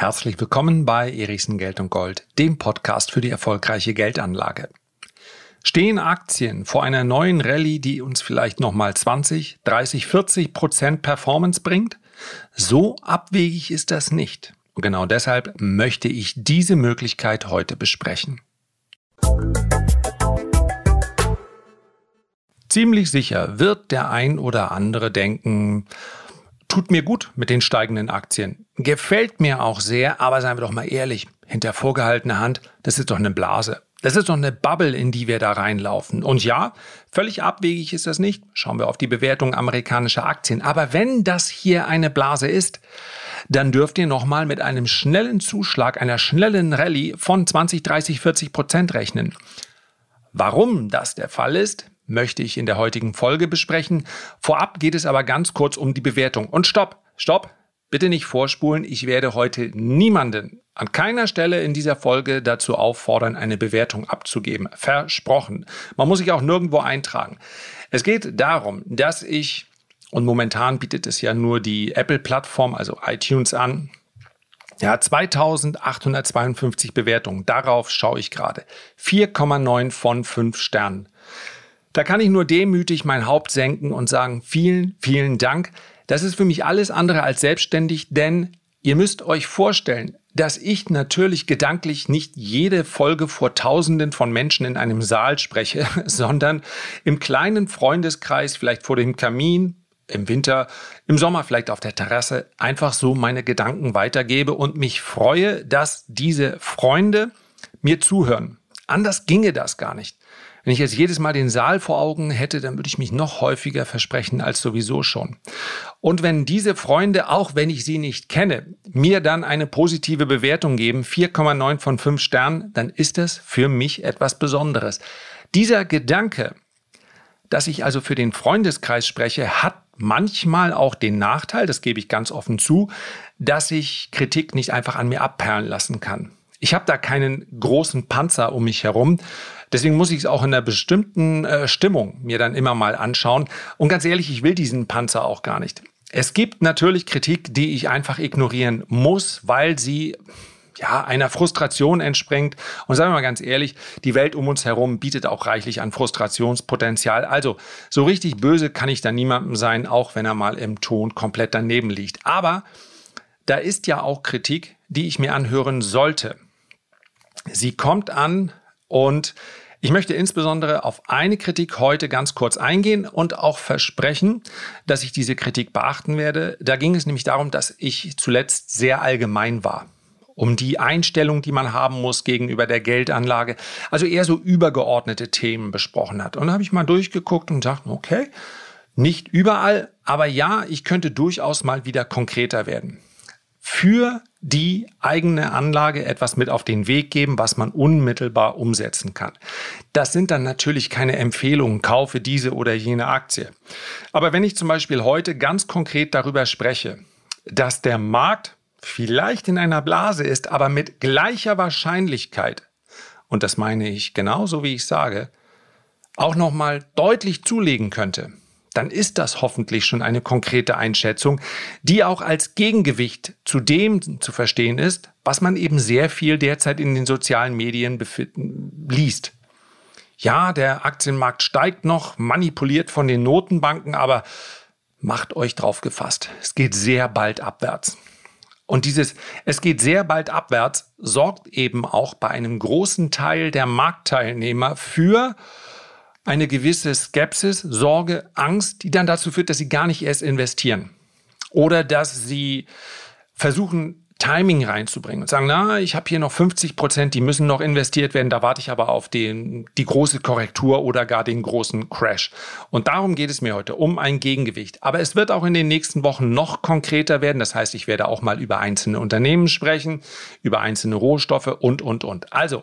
Herzlich willkommen bei Erichsen Geld und Gold, dem Podcast für die erfolgreiche Geldanlage. Stehen Aktien vor einer neuen Rallye, die uns vielleicht nochmal 20, 30, 40 Prozent Performance bringt? So abwegig ist das nicht. Und genau deshalb möchte ich diese Möglichkeit heute besprechen. Ziemlich sicher wird der ein oder andere denken, tut mir gut mit den steigenden Aktien. Gefällt mir auch sehr, aber seien wir doch mal ehrlich, hinter vorgehaltener Hand, das ist doch eine Blase. Das ist doch eine Bubble, in die wir da reinlaufen. Und ja, völlig abwegig ist das nicht. Schauen wir auf die Bewertung amerikanischer Aktien. Aber wenn das hier eine Blase ist, dann dürft ihr nochmal mit einem schnellen Zuschlag, einer schnellen Rallye von 20, 30, 40 Prozent rechnen. Warum das der Fall ist, möchte ich in der heutigen Folge besprechen. Vorab geht es aber ganz kurz um die Bewertung. Und stopp, stopp, bitte nicht vorspulen. Ich werde heute niemanden an keiner Stelle in dieser Folge dazu auffordern, eine Bewertung abzugeben. Versprochen. Man muss sich auch nirgendwo eintragen. Es geht darum, dass ich, und momentan bietet es ja nur die Apple-Plattform, also iTunes an, ja, 2852 Bewertungen. Darauf schaue ich gerade. 4,9 von 5 Sternen. Da kann ich nur demütig mein Haupt senken und sagen, vielen, vielen Dank. Das ist für mich alles andere als selbstständig, denn ihr müsst euch vorstellen, dass ich natürlich gedanklich nicht jede Folge vor Tausenden von Menschen in einem Saal spreche, sondern im kleinen Freundeskreis, vielleicht vor dem Kamin, im Winter, im Sommer vielleicht auf der Terrasse, einfach so meine Gedanken weitergebe und mich freue, dass diese Freunde mir zuhören. Anders ginge das gar nicht. Wenn ich jetzt jedes Mal den Saal vor Augen hätte, dann würde ich mich noch häufiger versprechen als sowieso schon. Und wenn diese Freunde, auch wenn ich sie nicht kenne, mir dann eine positive Bewertung geben, 4,9 von 5 Sternen, dann ist das für mich etwas Besonderes. Dieser Gedanke, dass ich also für den Freundeskreis spreche, hat manchmal auch den Nachteil, das gebe ich ganz offen zu, dass ich Kritik nicht einfach an mir abperlen lassen kann. Ich habe da keinen großen Panzer um mich herum. Deswegen muss ich es auch in einer bestimmten äh, Stimmung mir dann immer mal anschauen. Und ganz ehrlich, ich will diesen Panzer auch gar nicht. Es gibt natürlich Kritik, die ich einfach ignorieren muss, weil sie ja, einer Frustration entspringt. Und sagen wir mal ganz ehrlich, die Welt um uns herum bietet auch reichlich an Frustrationspotenzial. Also so richtig böse kann ich da niemandem sein, auch wenn er mal im Ton komplett daneben liegt. Aber da ist ja auch Kritik, die ich mir anhören sollte. Sie kommt an und ich möchte insbesondere auf eine Kritik heute ganz kurz eingehen und auch versprechen, dass ich diese Kritik beachten werde. Da ging es nämlich darum, dass ich zuletzt sehr allgemein war um die Einstellung, die man haben muss gegenüber der Geldanlage, also eher so übergeordnete Themen besprochen hat. Und da habe ich mal durchgeguckt und dachte, okay, nicht überall, aber ja, ich könnte durchaus mal wieder konkreter werden für die eigene Anlage etwas mit auf den Weg geben, was man unmittelbar umsetzen kann. Das sind dann natürlich keine Empfehlungen, kaufe diese oder jene Aktie. Aber wenn ich zum Beispiel heute ganz konkret darüber spreche, dass der Markt vielleicht in einer Blase ist, aber mit gleicher Wahrscheinlichkeit, und das meine ich genauso wie ich sage, auch nochmal deutlich zulegen könnte, dann ist das hoffentlich schon eine konkrete Einschätzung, die auch als Gegengewicht zu dem zu verstehen ist, was man eben sehr viel derzeit in den sozialen Medien liest. Ja, der Aktienmarkt steigt noch, manipuliert von den Notenbanken, aber macht euch drauf gefasst. Es geht sehr bald abwärts. Und dieses Es geht sehr bald abwärts sorgt eben auch bei einem großen Teil der Marktteilnehmer für eine gewisse Skepsis, Sorge, Angst, die dann dazu führt, dass sie gar nicht erst investieren. Oder dass sie versuchen, Timing reinzubringen und sagen, na, ich habe hier noch 50 Prozent, die müssen noch investiert werden, da warte ich aber auf den, die große Korrektur oder gar den großen Crash. Und darum geht es mir heute, um ein Gegengewicht. Aber es wird auch in den nächsten Wochen noch konkreter werden. Das heißt, ich werde auch mal über einzelne Unternehmen sprechen, über einzelne Rohstoffe und, und, und. Also,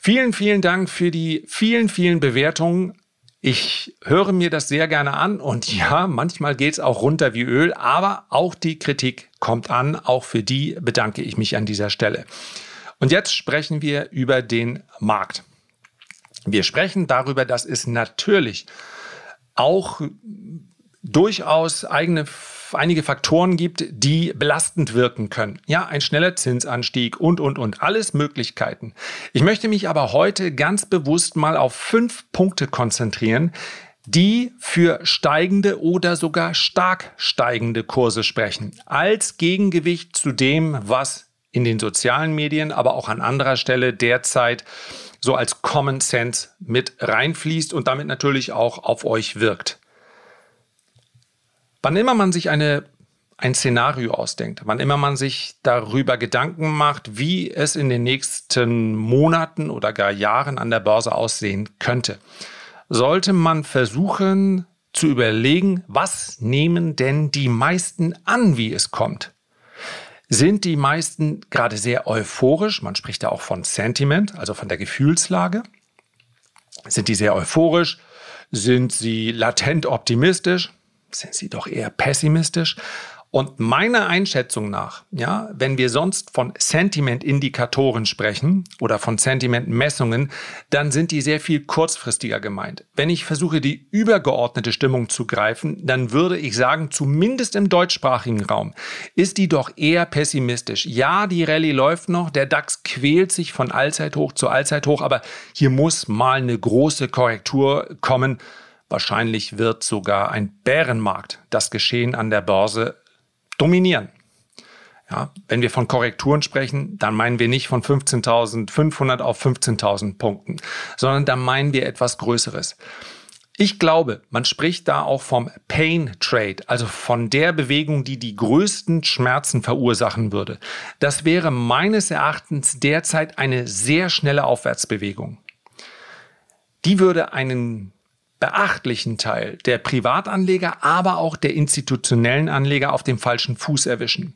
Vielen, vielen Dank für die vielen, vielen Bewertungen. Ich höre mir das sehr gerne an und ja, manchmal geht es auch runter wie Öl, aber auch die Kritik kommt an. Auch für die bedanke ich mich an dieser Stelle. Und jetzt sprechen wir über den Markt. Wir sprechen darüber, dass es natürlich auch durchaus eigene einige Faktoren gibt, die belastend wirken können. Ja, ein schneller Zinsanstieg und, und, und. Alles Möglichkeiten. Ich möchte mich aber heute ganz bewusst mal auf fünf Punkte konzentrieren, die für steigende oder sogar stark steigende Kurse sprechen. Als Gegengewicht zu dem, was in den sozialen Medien, aber auch an anderer Stelle derzeit so als Common Sense mit reinfließt und damit natürlich auch auf euch wirkt. Wann immer man sich eine, ein Szenario ausdenkt, wann immer man sich darüber Gedanken macht, wie es in den nächsten Monaten oder gar Jahren an der Börse aussehen könnte, sollte man versuchen zu überlegen, was nehmen denn die meisten an, wie es kommt. Sind die meisten gerade sehr euphorisch, man spricht ja auch von Sentiment, also von der Gefühlslage. Sind die sehr euphorisch? Sind sie latent optimistisch? Sind sie doch eher pessimistisch? Und meiner Einschätzung nach, ja, wenn wir sonst von Sentiment-Indikatoren sprechen oder von Sentiment-Messungen, dann sind die sehr viel kurzfristiger gemeint. Wenn ich versuche, die übergeordnete Stimmung zu greifen, dann würde ich sagen, zumindest im deutschsprachigen Raum ist die doch eher pessimistisch. Ja, die Rallye läuft noch, der DAX quält sich von Allzeithoch zu Allzeithoch, aber hier muss mal eine große Korrektur kommen. Wahrscheinlich wird sogar ein Bärenmarkt das Geschehen an der Börse dominieren. Ja, wenn wir von Korrekturen sprechen, dann meinen wir nicht von 15.500 auf 15.000 Punkten, sondern dann meinen wir etwas Größeres. Ich glaube, man spricht da auch vom Pain Trade, also von der Bewegung, die die größten Schmerzen verursachen würde. Das wäre meines Erachtens derzeit eine sehr schnelle Aufwärtsbewegung. Die würde einen beachtlichen Teil der Privatanleger, aber auch der institutionellen Anleger auf dem falschen Fuß erwischen.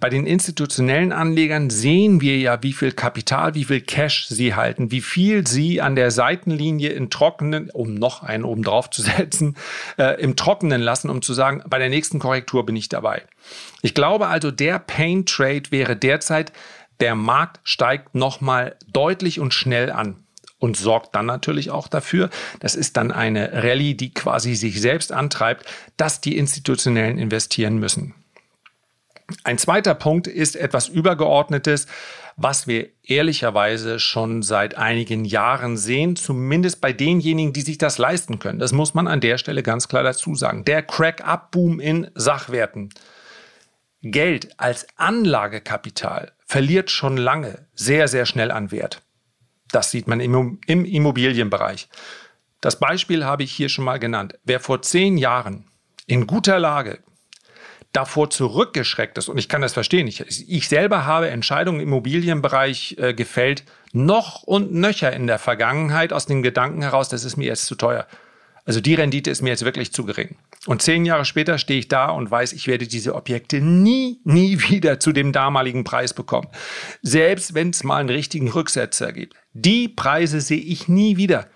Bei den institutionellen Anlegern sehen wir ja, wie viel Kapital, wie viel Cash sie halten, wie viel sie an der Seitenlinie in trockenen, um noch einen oben drauf zu setzen, äh, im Trockenen lassen, um zu sagen, bei der nächsten Korrektur bin ich dabei. Ich glaube also, der Pain Trade wäre derzeit, der Markt steigt nochmal deutlich und schnell an und sorgt dann natürlich auch dafür, das ist dann eine Rallye, die quasi sich selbst antreibt, dass die Institutionellen investieren müssen. Ein zweiter Punkt ist etwas Übergeordnetes, was wir ehrlicherweise schon seit einigen Jahren sehen, zumindest bei denjenigen, die sich das leisten können. Das muss man an der Stelle ganz klar dazu sagen. Der Crack-up-Boom in Sachwerten. Geld als Anlagekapital verliert schon lange sehr, sehr schnell an Wert. Das sieht man im, Immobilienbereich. Das Beispiel habe ich hier schon mal genannt. Wer vor zehn Jahren in guter Lage davor zurückgeschreckt ist, und ich kann das verstehen, ich, ich selber habe Entscheidungen im Immobilienbereich äh, gefällt, noch und nöcher in der Vergangenheit aus dem Gedanken heraus, das ist mir jetzt zu teuer. Also die Rendite ist mir jetzt wirklich zu gering. Und zehn Jahre später stehe ich da und weiß, ich werde diese Objekte nie, nie wieder zu dem damaligen Preis bekommen. Selbst wenn es mal einen richtigen Rücksetzer gibt. Die Preise sehe ich nie wieder.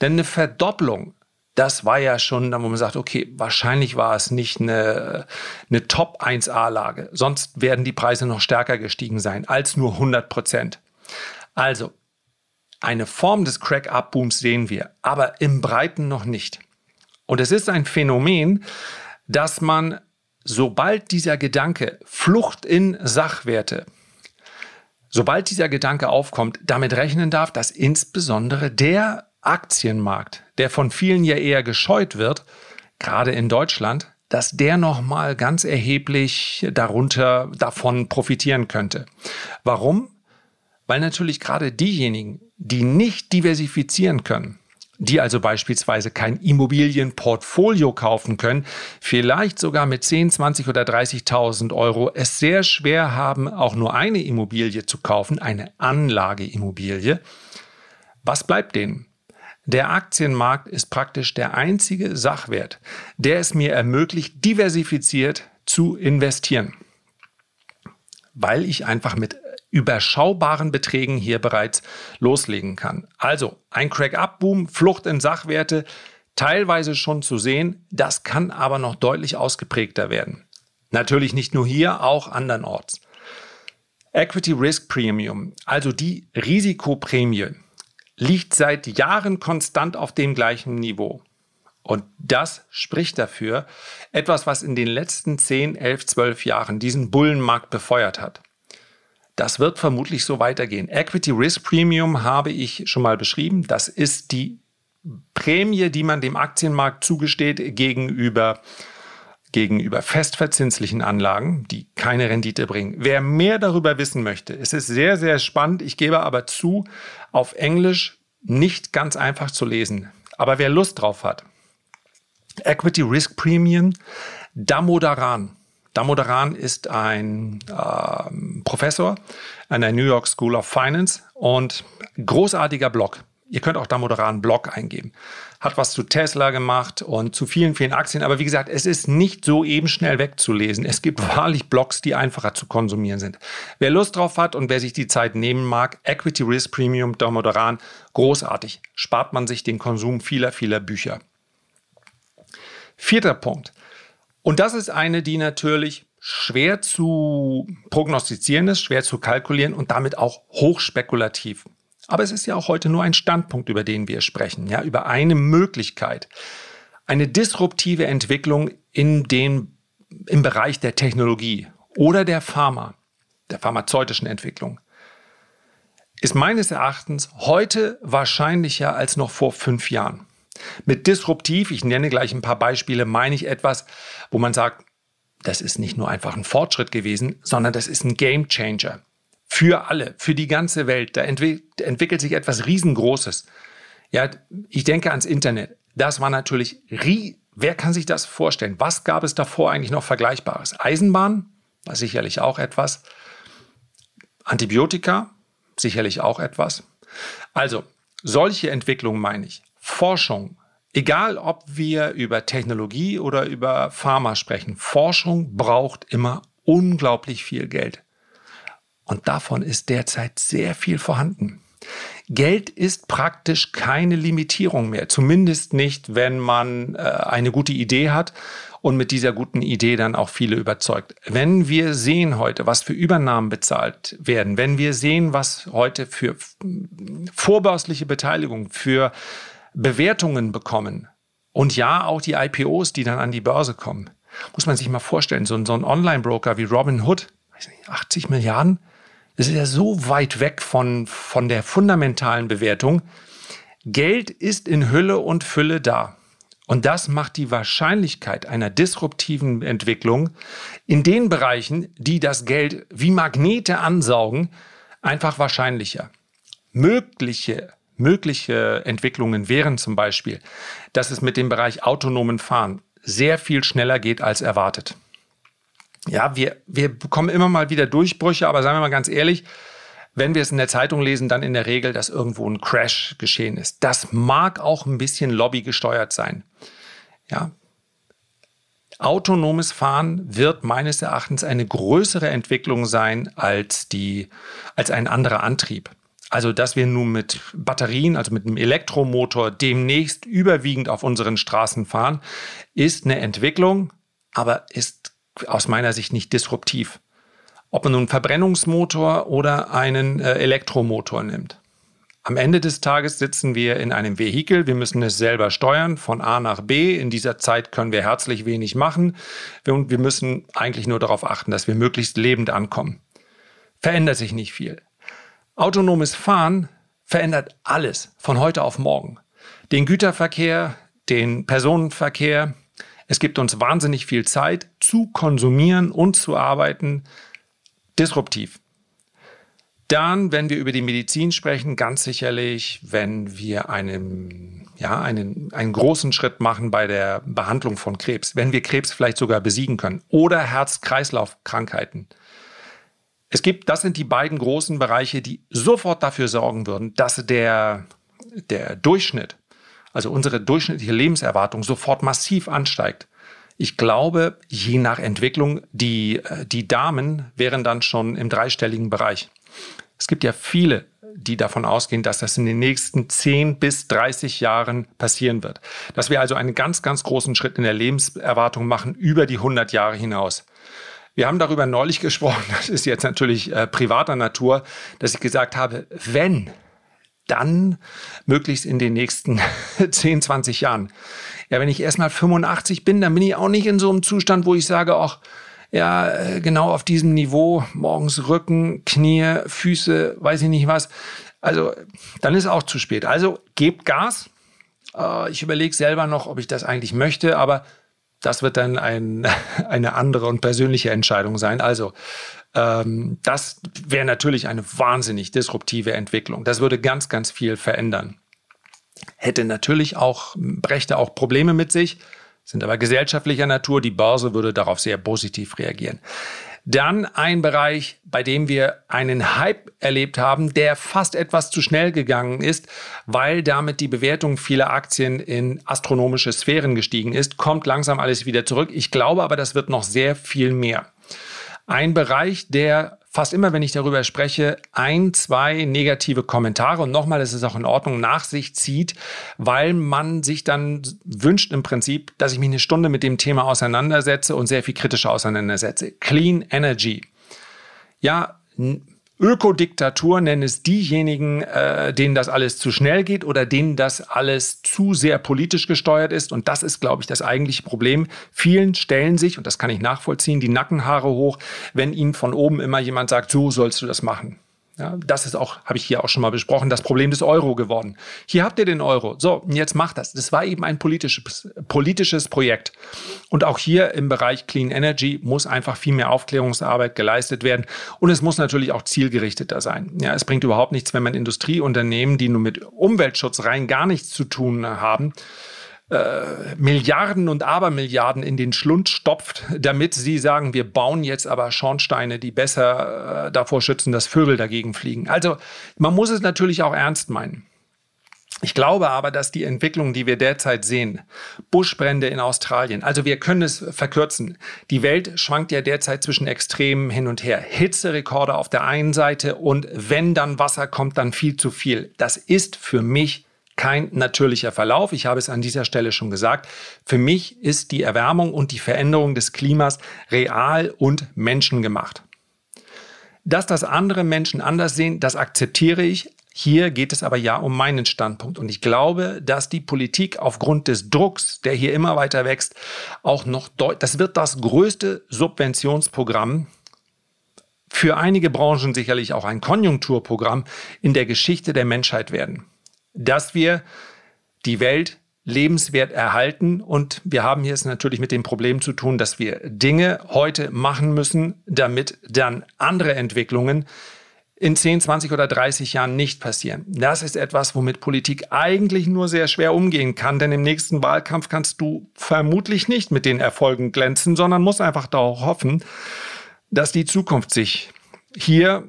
Denn eine Verdopplung, das war ja schon, wo man sagt, okay, wahrscheinlich war es nicht eine, eine Top 1A-Lage. Sonst werden die Preise noch stärker gestiegen sein als nur 100 Prozent. Also, eine Form des Crack-Up-Booms sehen wir, aber im Breiten noch nicht. Und es ist ein Phänomen, dass man, sobald dieser Gedanke Flucht in Sachwerte, sobald dieser Gedanke aufkommt, damit rechnen darf, dass insbesondere der Aktienmarkt, der von vielen ja eher gescheut wird, gerade in Deutschland, dass der nochmal ganz erheblich darunter davon profitieren könnte. Warum? Weil natürlich gerade diejenigen, die nicht diversifizieren können, die also beispielsweise kein Immobilienportfolio kaufen können, vielleicht sogar mit 10, 20 oder 30.000 Euro es sehr schwer haben, auch nur eine Immobilie zu kaufen, eine Anlageimmobilie. Was bleibt denen? Der Aktienmarkt ist praktisch der einzige Sachwert, der es mir ermöglicht, diversifiziert zu investieren, weil ich einfach mit überschaubaren Beträgen hier bereits loslegen kann. Also ein Crack-up-Boom, Flucht in Sachwerte, teilweise schon zu sehen, das kann aber noch deutlich ausgeprägter werden. Natürlich nicht nur hier, auch andernorts. Equity Risk Premium, also die Risikoprämie, liegt seit Jahren konstant auf dem gleichen Niveau. Und das spricht dafür, etwas, was in den letzten 10, 11, 12 Jahren diesen Bullenmarkt befeuert hat. Das wird vermutlich so weitergehen. Equity Risk Premium habe ich schon mal beschrieben. Das ist die Prämie, die man dem Aktienmarkt zugesteht gegenüber, gegenüber festverzinslichen Anlagen, die keine Rendite bringen. Wer mehr darüber wissen möchte, es ist sehr, sehr spannend. Ich gebe aber zu, auf Englisch nicht ganz einfach zu lesen. Aber wer Lust drauf hat, Equity Risk Premium, Damodaran. Damodaran ist ein äh, Professor an der New York School of Finance und großartiger Blog. Ihr könnt auch Damodaran Blog eingeben. Hat was zu Tesla gemacht und zu vielen, vielen Aktien. Aber wie gesagt, es ist nicht so eben schnell wegzulesen. Es gibt wahrlich Blogs, die einfacher zu konsumieren sind. Wer Lust drauf hat und wer sich die Zeit nehmen mag, Equity Risk Premium Damodaran, großartig. Spart man sich den Konsum vieler, vieler Bücher. Vierter Punkt. Und das ist eine, die natürlich schwer zu prognostizieren ist, schwer zu kalkulieren und damit auch hochspekulativ. Aber es ist ja auch heute nur ein Standpunkt, über den wir sprechen, ja, über eine Möglichkeit. Eine disruptive Entwicklung in den, im Bereich der Technologie oder der Pharma, der pharmazeutischen Entwicklung, ist meines Erachtens heute wahrscheinlicher als noch vor fünf Jahren. Mit disruptiv, ich nenne gleich ein paar Beispiele, meine ich etwas, wo man sagt, das ist nicht nur einfach ein Fortschritt gewesen, sondern das ist ein Game Changer. Für alle, für die ganze Welt. Da entwick entwickelt sich etwas Riesengroßes. Ja, ich denke ans Internet. Das war natürlich, wer kann sich das vorstellen? Was gab es davor eigentlich noch Vergleichbares? Eisenbahn war sicherlich auch etwas. Antibiotika, sicherlich auch etwas. Also, solche Entwicklungen meine ich. Forschung, egal ob wir über Technologie oder über Pharma sprechen, Forschung braucht immer unglaublich viel Geld. Und davon ist derzeit sehr viel vorhanden. Geld ist praktisch keine Limitierung mehr, zumindest nicht, wenn man äh, eine gute Idee hat und mit dieser guten Idee dann auch viele überzeugt. Wenn wir sehen heute, was für Übernahmen bezahlt werden, wenn wir sehen, was heute für vorbörsliche Beteiligung, für Bewertungen bekommen und ja, auch die IPOs, die dann an die Börse kommen, muss man sich mal vorstellen, so, ein Online-Broker wie Robinhood, 80 Milliarden, das ist ja so weit weg von, von der fundamentalen Bewertung. Geld ist in Hülle und Fülle da. Und das macht die Wahrscheinlichkeit einer disruptiven Entwicklung in den Bereichen, die das Geld wie Magnete ansaugen, einfach wahrscheinlicher. Mögliche Mögliche Entwicklungen wären zum Beispiel, dass es mit dem Bereich autonomen Fahren sehr viel schneller geht als erwartet. Ja, wir, wir bekommen immer mal wieder Durchbrüche, aber sagen wir mal ganz ehrlich, wenn wir es in der Zeitung lesen, dann in der Regel, dass irgendwo ein Crash geschehen ist. Das mag auch ein bisschen Lobby gesteuert sein. Ja. Autonomes Fahren wird meines Erachtens eine größere Entwicklung sein als die, als ein anderer Antrieb. Also, dass wir nun mit Batterien, also mit einem Elektromotor demnächst überwiegend auf unseren Straßen fahren, ist eine Entwicklung, aber ist aus meiner Sicht nicht disruptiv. Ob man nun einen Verbrennungsmotor oder einen äh, Elektromotor nimmt. Am Ende des Tages sitzen wir in einem Vehikel, wir müssen es selber steuern von A nach B. In dieser Zeit können wir herzlich wenig machen und wir müssen eigentlich nur darauf achten, dass wir möglichst lebend ankommen. Verändert sich nicht viel. Autonomes Fahren verändert alles von heute auf morgen. Den Güterverkehr, den Personenverkehr. Es gibt uns wahnsinnig viel Zeit zu konsumieren und zu arbeiten. Disruptiv. Dann, wenn wir über die Medizin sprechen, ganz sicherlich, wenn wir einen, ja, einen, einen großen Schritt machen bei der Behandlung von Krebs, wenn wir Krebs vielleicht sogar besiegen können oder Herz-Kreislauf-Krankheiten. Es gibt, das sind die beiden großen Bereiche, die sofort dafür sorgen würden, dass der, der Durchschnitt, also unsere durchschnittliche Lebenserwartung sofort massiv ansteigt. Ich glaube, je nach Entwicklung, die, die Damen wären dann schon im dreistelligen Bereich. Es gibt ja viele, die davon ausgehen, dass das in den nächsten 10 bis 30 Jahren passieren wird. Dass wir also einen ganz, ganz großen Schritt in der Lebenserwartung machen über die 100 Jahre hinaus. Wir haben darüber neulich gesprochen, das ist jetzt natürlich äh, privater Natur, dass ich gesagt habe, wenn dann möglichst in den nächsten 10, 20 Jahren. Ja, wenn ich erst mal 85 bin, dann bin ich auch nicht in so einem Zustand, wo ich sage, ach, ja, äh, genau auf diesem Niveau, morgens Rücken, Knie, Füße, weiß ich nicht was. Also, dann ist auch zu spät. Also, gebt Gas. Äh, ich überlege selber noch, ob ich das eigentlich möchte, aber das wird dann ein, eine andere und persönliche Entscheidung sein. Also, ähm, das wäre natürlich eine wahnsinnig disruptive Entwicklung. Das würde ganz, ganz viel verändern. Hätte natürlich auch, brächte auch Probleme mit sich, sind aber gesellschaftlicher Natur. Die Börse würde darauf sehr positiv reagieren. Dann ein Bereich, bei dem wir einen Hype erlebt haben, der fast etwas zu schnell gegangen ist, weil damit die Bewertung vieler Aktien in astronomische Sphären gestiegen ist, kommt langsam alles wieder zurück. Ich glaube aber, das wird noch sehr viel mehr. Ein Bereich, der fast immer, wenn ich darüber spreche, ein, zwei negative Kommentare und nochmal, es ist auch in Ordnung, nach sich zieht, weil man sich dann wünscht im Prinzip, dass ich mich eine Stunde mit dem Thema auseinandersetze und sehr viel kritischer auseinandersetze. Clean Energy. Ja, Ökodiktatur nennen es diejenigen, äh, denen das alles zu schnell geht oder denen das alles zu sehr politisch gesteuert ist. Und das ist, glaube ich, das eigentliche Problem. Vielen stellen sich, und das kann ich nachvollziehen, die Nackenhaare hoch, wenn ihnen von oben immer jemand sagt, so sollst du das machen. Ja, das ist auch, habe ich hier auch schon mal besprochen, das Problem des Euro geworden. Hier habt ihr den Euro. So, jetzt macht das. Das war eben ein politisches, politisches Projekt. Und auch hier im Bereich Clean Energy muss einfach viel mehr Aufklärungsarbeit geleistet werden. Und es muss natürlich auch zielgerichteter sein. Ja, es bringt überhaupt nichts, wenn man Industrieunternehmen, die nur mit Umweltschutz rein gar nichts zu tun haben, äh, Milliarden und Abermilliarden in den Schlund stopft, damit sie sagen, wir bauen jetzt aber Schornsteine, die besser äh, davor schützen, dass Vögel dagegen fliegen. Also man muss es natürlich auch ernst meinen. Ich glaube aber, dass die Entwicklung, die wir derzeit sehen, Buschbrände in Australien, also wir können es verkürzen. Die Welt schwankt ja derzeit zwischen Extremen hin und her. Hitzerekorde auf der einen Seite und wenn dann Wasser kommt, dann viel zu viel. Das ist für mich kein natürlicher Verlauf. Ich habe es an dieser Stelle schon gesagt. Für mich ist die Erwärmung und die Veränderung des Klimas real und menschengemacht. Dass das andere Menschen anders sehen, das akzeptiere ich. Hier geht es aber ja um meinen Standpunkt. Und ich glaube, dass die Politik aufgrund des Drucks, der hier immer weiter wächst, auch noch deutlich, das wird das größte Subventionsprogramm für einige Branchen sicherlich auch ein Konjunkturprogramm in der Geschichte der Menschheit werden dass wir die Welt lebenswert erhalten. Und wir haben hier es natürlich mit dem Problem zu tun, dass wir Dinge heute machen müssen, damit dann andere Entwicklungen in 10, 20 oder 30 Jahren nicht passieren. Das ist etwas, womit Politik eigentlich nur sehr schwer umgehen kann, denn im nächsten Wahlkampf kannst du vermutlich nicht mit den Erfolgen glänzen, sondern musst einfach darauf hoffen, dass die Zukunft sich hier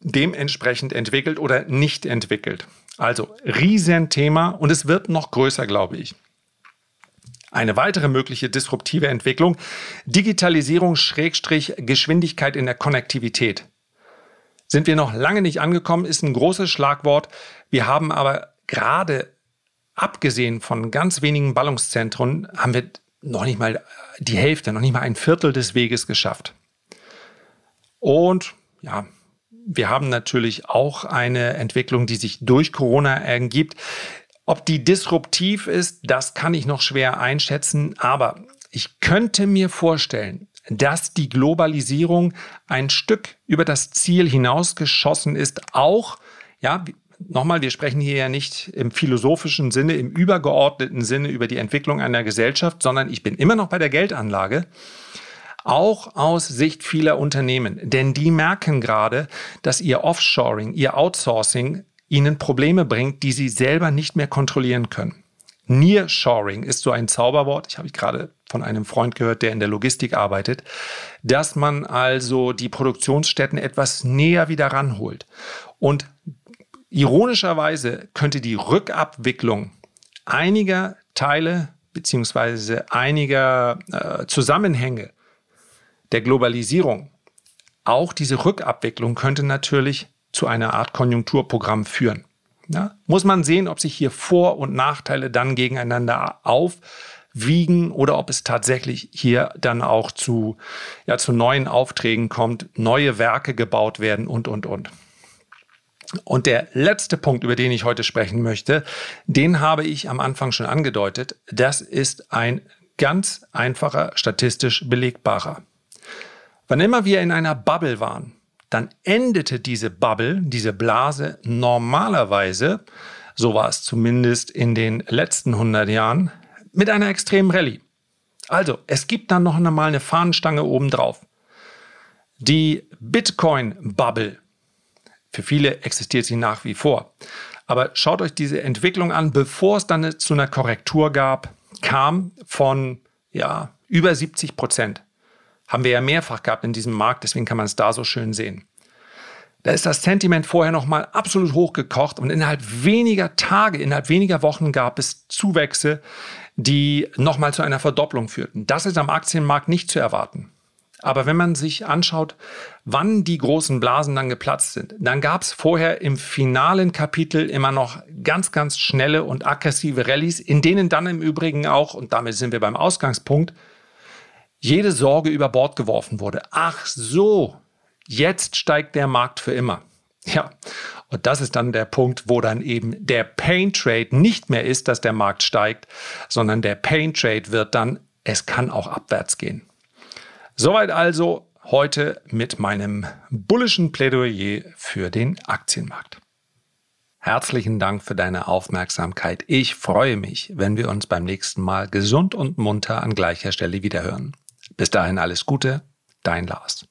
dementsprechend entwickelt oder nicht entwickelt. Also Riesenthema und es wird noch größer, glaube ich. Eine weitere mögliche disruptive Entwicklung, Digitalisierung Schrägstrich Geschwindigkeit in der Konnektivität. Sind wir noch lange nicht angekommen, ist ein großes Schlagwort. Wir haben aber gerade abgesehen von ganz wenigen Ballungszentren, haben wir noch nicht mal die Hälfte, noch nicht mal ein Viertel des Weges geschafft. Und ja, wir haben natürlich auch eine Entwicklung, die sich durch Corona ergibt. Ob die disruptiv ist, das kann ich noch schwer einschätzen, aber ich könnte mir vorstellen, dass die Globalisierung ein Stück über das Ziel hinausgeschossen ist, auch, ja, nochmal, wir sprechen hier ja nicht im philosophischen Sinne, im übergeordneten Sinne über die Entwicklung einer Gesellschaft, sondern ich bin immer noch bei der Geldanlage auch aus Sicht vieler Unternehmen. Denn die merken gerade, dass ihr Offshoring, ihr Outsourcing ihnen Probleme bringt, die sie selber nicht mehr kontrollieren können. Nearshoring ist so ein Zauberwort, ich habe gerade von einem Freund gehört, der in der Logistik arbeitet, dass man also die Produktionsstätten etwas näher wieder ranholt. Und ironischerweise könnte die Rückabwicklung einiger Teile beziehungsweise einiger äh, Zusammenhänge der Globalisierung. Auch diese Rückabwicklung könnte natürlich zu einer Art Konjunkturprogramm führen. Ja, muss man sehen, ob sich hier Vor- und Nachteile dann gegeneinander aufwiegen oder ob es tatsächlich hier dann auch zu, ja, zu neuen Aufträgen kommt, neue Werke gebaut werden und, und, und. Und der letzte Punkt, über den ich heute sprechen möchte, den habe ich am Anfang schon angedeutet. Das ist ein ganz einfacher, statistisch belegbarer. Wann immer wir in einer Bubble waren, dann endete diese Bubble, diese Blase normalerweise, so war es zumindest in den letzten 100 Jahren, mit einer extremen Rallye. Also, es gibt dann noch einmal eine Fahnenstange obendrauf. Die Bitcoin-Bubble, für viele existiert sie nach wie vor. Aber schaut euch diese Entwicklung an, bevor es dann zu einer Korrektur gab, kam von ja, über 70 Prozent. Haben wir ja mehrfach gehabt in diesem Markt, deswegen kann man es da so schön sehen. Da ist das Sentiment vorher nochmal absolut hochgekocht und innerhalb weniger Tage, innerhalb weniger Wochen gab es Zuwächse, die nochmal zu einer Verdopplung führten. Das ist am Aktienmarkt nicht zu erwarten. Aber wenn man sich anschaut, wann die großen Blasen dann geplatzt sind, dann gab es vorher im finalen Kapitel immer noch ganz, ganz schnelle und aggressive Rallyes, in denen dann im Übrigen auch, und damit sind wir beim Ausgangspunkt, jede Sorge über Bord geworfen wurde. Ach so, jetzt steigt der Markt für immer. Ja, und das ist dann der Punkt, wo dann eben der Pain Trade nicht mehr ist, dass der Markt steigt, sondern der Pain Trade wird dann, es kann auch abwärts gehen. Soweit also heute mit meinem bullischen Plädoyer für den Aktienmarkt. Herzlichen Dank für deine Aufmerksamkeit. Ich freue mich, wenn wir uns beim nächsten Mal gesund und munter an gleicher Stelle wiederhören. Bis dahin alles Gute, dein Lars.